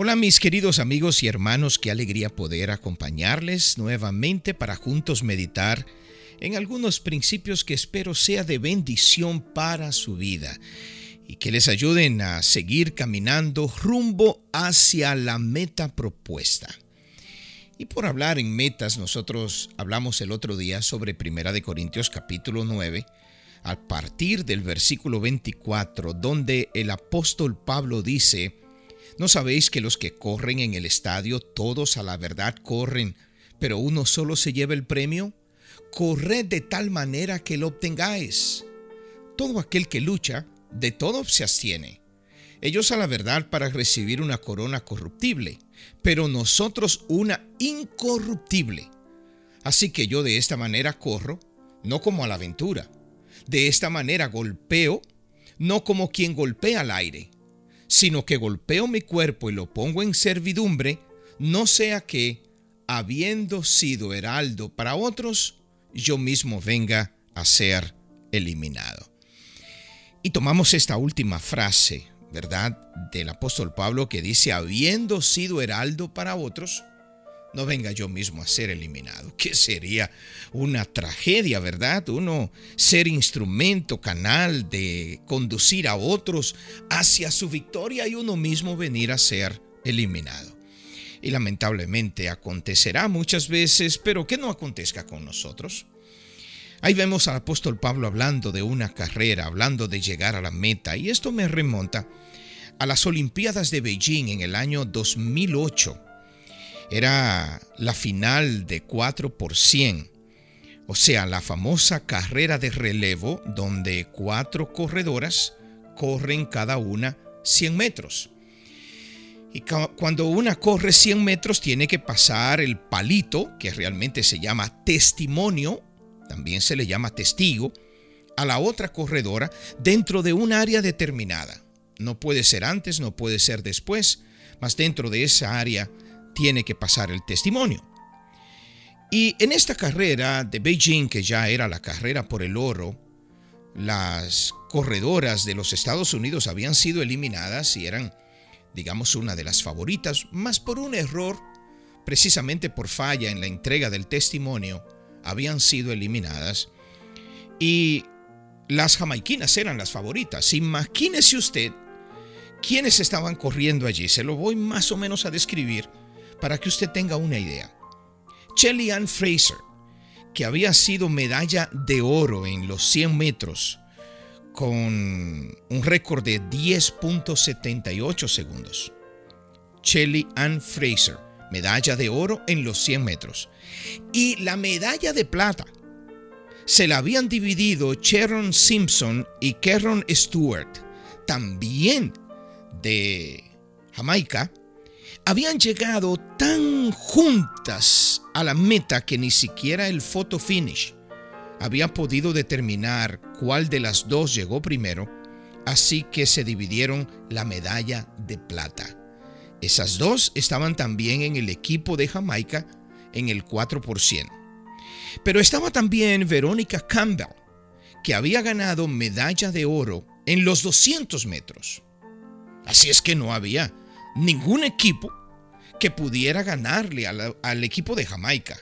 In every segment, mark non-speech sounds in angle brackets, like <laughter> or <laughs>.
Hola mis queridos amigos y hermanos, qué alegría poder acompañarles nuevamente para juntos meditar en algunos principios que espero sea de bendición para su vida y que les ayuden a seguir caminando rumbo hacia la meta propuesta. Y por hablar en metas, nosotros hablamos el otro día sobre Primera de Corintios capítulo 9, a partir del versículo 24, donde el apóstol Pablo dice, ¿No sabéis que los que corren en el estadio, todos a la verdad corren, pero uno solo se lleva el premio? Corred de tal manera que lo obtengáis. Todo aquel que lucha, de todo se abstiene. Ellos a la verdad para recibir una corona corruptible, pero nosotros una incorruptible. Así que yo de esta manera corro, no como a la aventura. De esta manera golpeo, no como quien golpea al aire sino que golpeo mi cuerpo y lo pongo en servidumbre, no sea que, habiendo sido heraldo para otros, yo mismo venga a ser eliminado. Y tomamos esta última frase, ¿verdad? Del apóstol Pablo que dice, habiendo sido heraldo para otros, no venga yo mismo a ser eliminado, que sería una tragedia, ¿verdad? Uno ser instrumento, canal de conducir a otros hacia su victoria y uno mismo venir a ser eliminado. Y lamentablemente acontecerá muchas veces, pero que no acontezca con nosotros. Ahí vemos al apóstol Pablo hablando de una carrera, hablando de llegar a la meta, y esto me remonta a las Olimpiadas de Beijing en el año 2008 era la final de 4 por 100, o sea, la famosa carrera de relevo donde cuatro corredoras corren cada una 100 metros. Y cuando una corre 100 metros tiene que pasar el palito, que realmente se llama testimonio, también se le llama testigo, a la otra corredora dentro de un área determinada. No puede ser antes, no puede ser después, mas dentro de esa área tiene que pasar el testimonio. Y en esta carrera de Beijing, que ya era la carrera por el oro, las corredoras de los Estados Unidos habían sido eliminadas y eran, digamos, una de las favoritas, más por un error, precisamente por falla en la entrega del testimonio, habían sido eliminadas. Y las jamaiquinas eran las favoritas. Imagínese usted quiénes estaban corriendo allí. Se lo voy más o menos a describir para que usted tenga una idea. Shelly Ann Fraser, que había sido medalla de oro en los 100 metros con un récord de 10.78 segundos. Shelly Ann Fraser, medalla de oro en los 100 metros. Y la medalla de plata se la habían dividido Sharon Simpson y Kerron Stewart, también de Jamaica, habían llegado tan juntas a la meta que ni siquiera el photo finish había podido determinar cuál de las dos llegó primero, así que se dividieron la medalla de plata. Esas dos estaban también en el equipo de Jamaica en el 4%. Pero estaba también Verónica Campbell, que había ganado medalla de oro en los 200 metros. Así es que no había ningún equipo que pudiera ganarle al, equipo de Jamaica.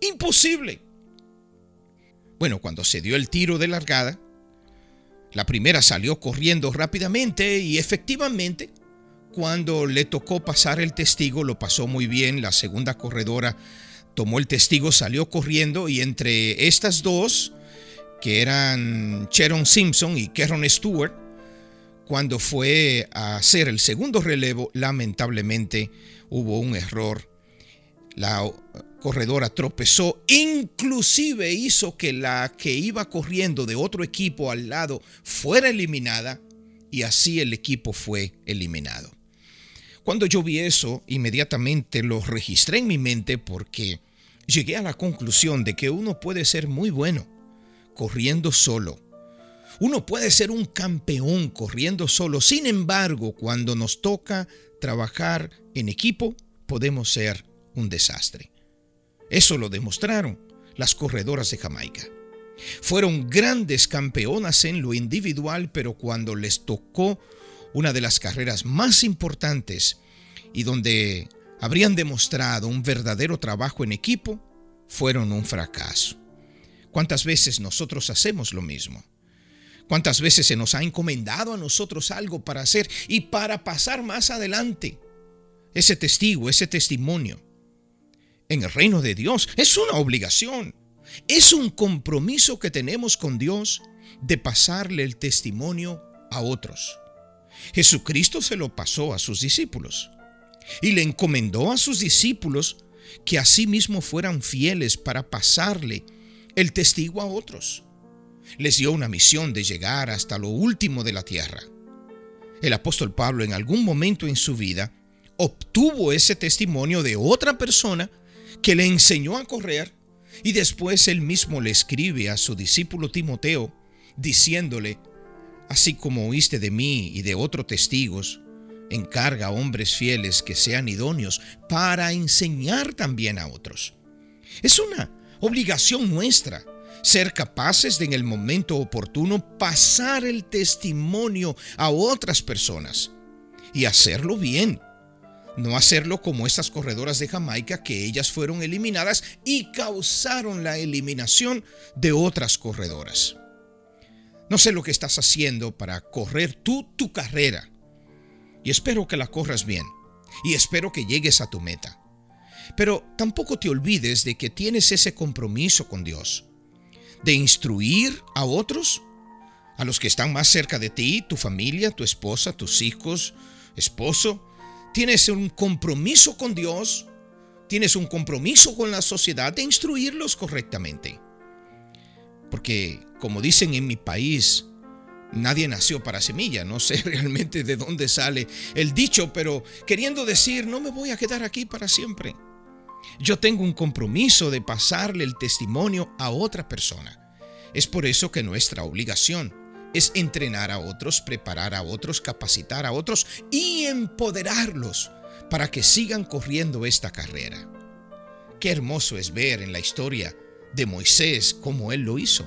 Imposible. Bueno, cuando se dio el tiro de largada, la primera salió corriendo rápidamente y efectivamente, cuando le tocó pasar el testigo, lo pasó muy bien. La segunda corredora tomó el testigo, salió corriendo y entre estas dos, que eran Sharon Simpson y Kerron Stewart, cuando fue a hacer el segundo relevo, lamentablemente hubo un error. La corredora tropezó, inclusive hizo que la que iba corriendo de otro equipo al lado fuera eliminada y así el equipo fue eliminado. Cuando yo vi eso, inmediatamente lo registré en mi mente porque llegué a la conclusión de que uno puede ser muy bueno corriendo solo. Uno puede ser un campeón corriendo solo. Sin embargo, cuando nos toca trabajar en equipo, podemos ser un desastre. Eso lo demostraron las corredoras de Jamaica. Fueron grandes campeonas en lo individual, pero cuando les tocó una de las carreras más importantes y donde habrían demostrado un verdadero trabajo en equipo, fueron un fracaso. ¿Cuántas veces nosotros hacemos lo mismo? ¿Cuántas veces se nos ha encomendado a nosotros algo para hacer y para pasar más adelante? Ese testigo, ese testimonio. En el reino de Dios es una obligación, es un compromiso que tenemos con Dios de pasarle el testimonio a otros. Jesucristo se lo pasó a sus discípulos y le encomendó a sus discípulos que asimismo fueran fieles para pasarle el testigo a otros. Les dio una misión de llegar hasta lo último de la tierra. El apóstol Pablo en algún momento en su vida obtuvo ese testimonio de otra persona que le enseñó a correr y después él mismo le escribe a su discípulo Timoteo diciéndole, así como oíste de mí y de otros testigos, encarga a hombres fieles que sean idóneos para enseñar también a otros. Es una obligación nuestra ser capaces de en el momento oportuno pasar el testimonio a otras personas y hacerlo bien. No hacerlo como estas corredoras de Jamaica que ellas fueron eliminadas y causaron la eliminación de otras corredoras. No sé lo que estás haciendo para correr tú tu carrera, y espero que la corras bien y espero que llegues a tu meta. Pero tampoco te olvides de que tienes ese compromiso con Dios, de instruir a otros, a los que están más cerca de ti, tu familia, tu esposa, tus hijos, esposo. Tienes un compromiso con Dios, tienes un compromiso con la sociedad de instruirlos correctamente. Porque, como dicen en mi país, Nadie nació para semilla, no sé <laughs> realmente de dónde sale el dicho, pero queriendo decir, no me voy a quedar aquí para siempre. Yo tengo un compromiso de pasarle el testimonio a otra persona. Es por eso que nuestra obligación es entrenar a otros, preparar a otros, capacitar a otros y empoderarlos para que sigan corriendo esta carrera. Qué hermoso es ver en la historia de Moisés cómo él lo hizo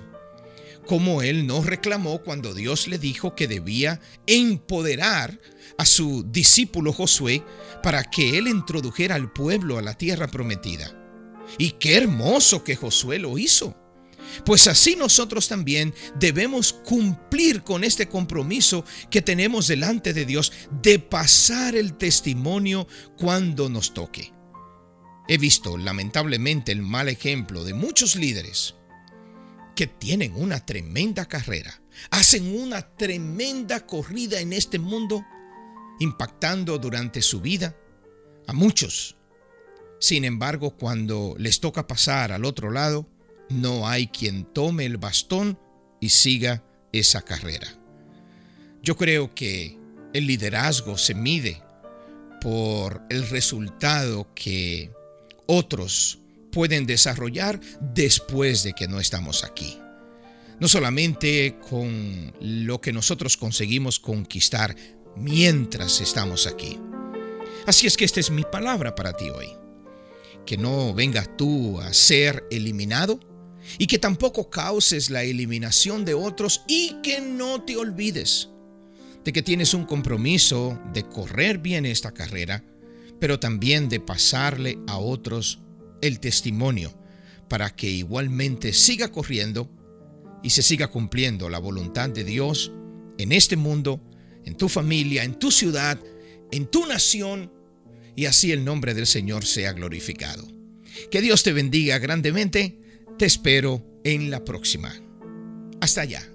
como él no reclamó cuando Dios le dijo que debía empoderar a su discípulo Josué para que él introdujera al pueblo a la tierra prometida. Y qué hermoso que Josué lo hizo. Pues así nosotros también debemos cumplir con este compromiso que tenemos delante de Dios de pasar el testimonio cuando nos toque. He visto lamentablemente el mal ejemplo de muchos líderes que tienen una tremenda carrera, hacen una tremenda corrida en este mundo, impactando durante su vida a muchos. Sin embargo, cuando les toca pasar al otro lado, no hay quien tome el bastón y siga esa carrera. Yo creo que el liderazgo se mide por el resultado que otros pueden desarrollar después de que no estamos aquí. No solamente con lo que nosotros conseguimos conquistar mientras estamos aquí. Así es que esta es mi palabra para ti hoy. Que no vengas tú a ser eliminado y que tampoco causes la eliminación de otros y que no te olvides de que tienes un compromiso de correr bien esta carrera, pero también de pasarle a otros el testimonio para que igualmente siga corriendo y se siga cumpliendo la voluntad de Dios en este mundo, en tu familia, en tu ciudad, en tu nación, y así el nombre del Señor sea glorificado. Que Dios te bendiga grandemente. Te espero en la próxima. Hasta allá.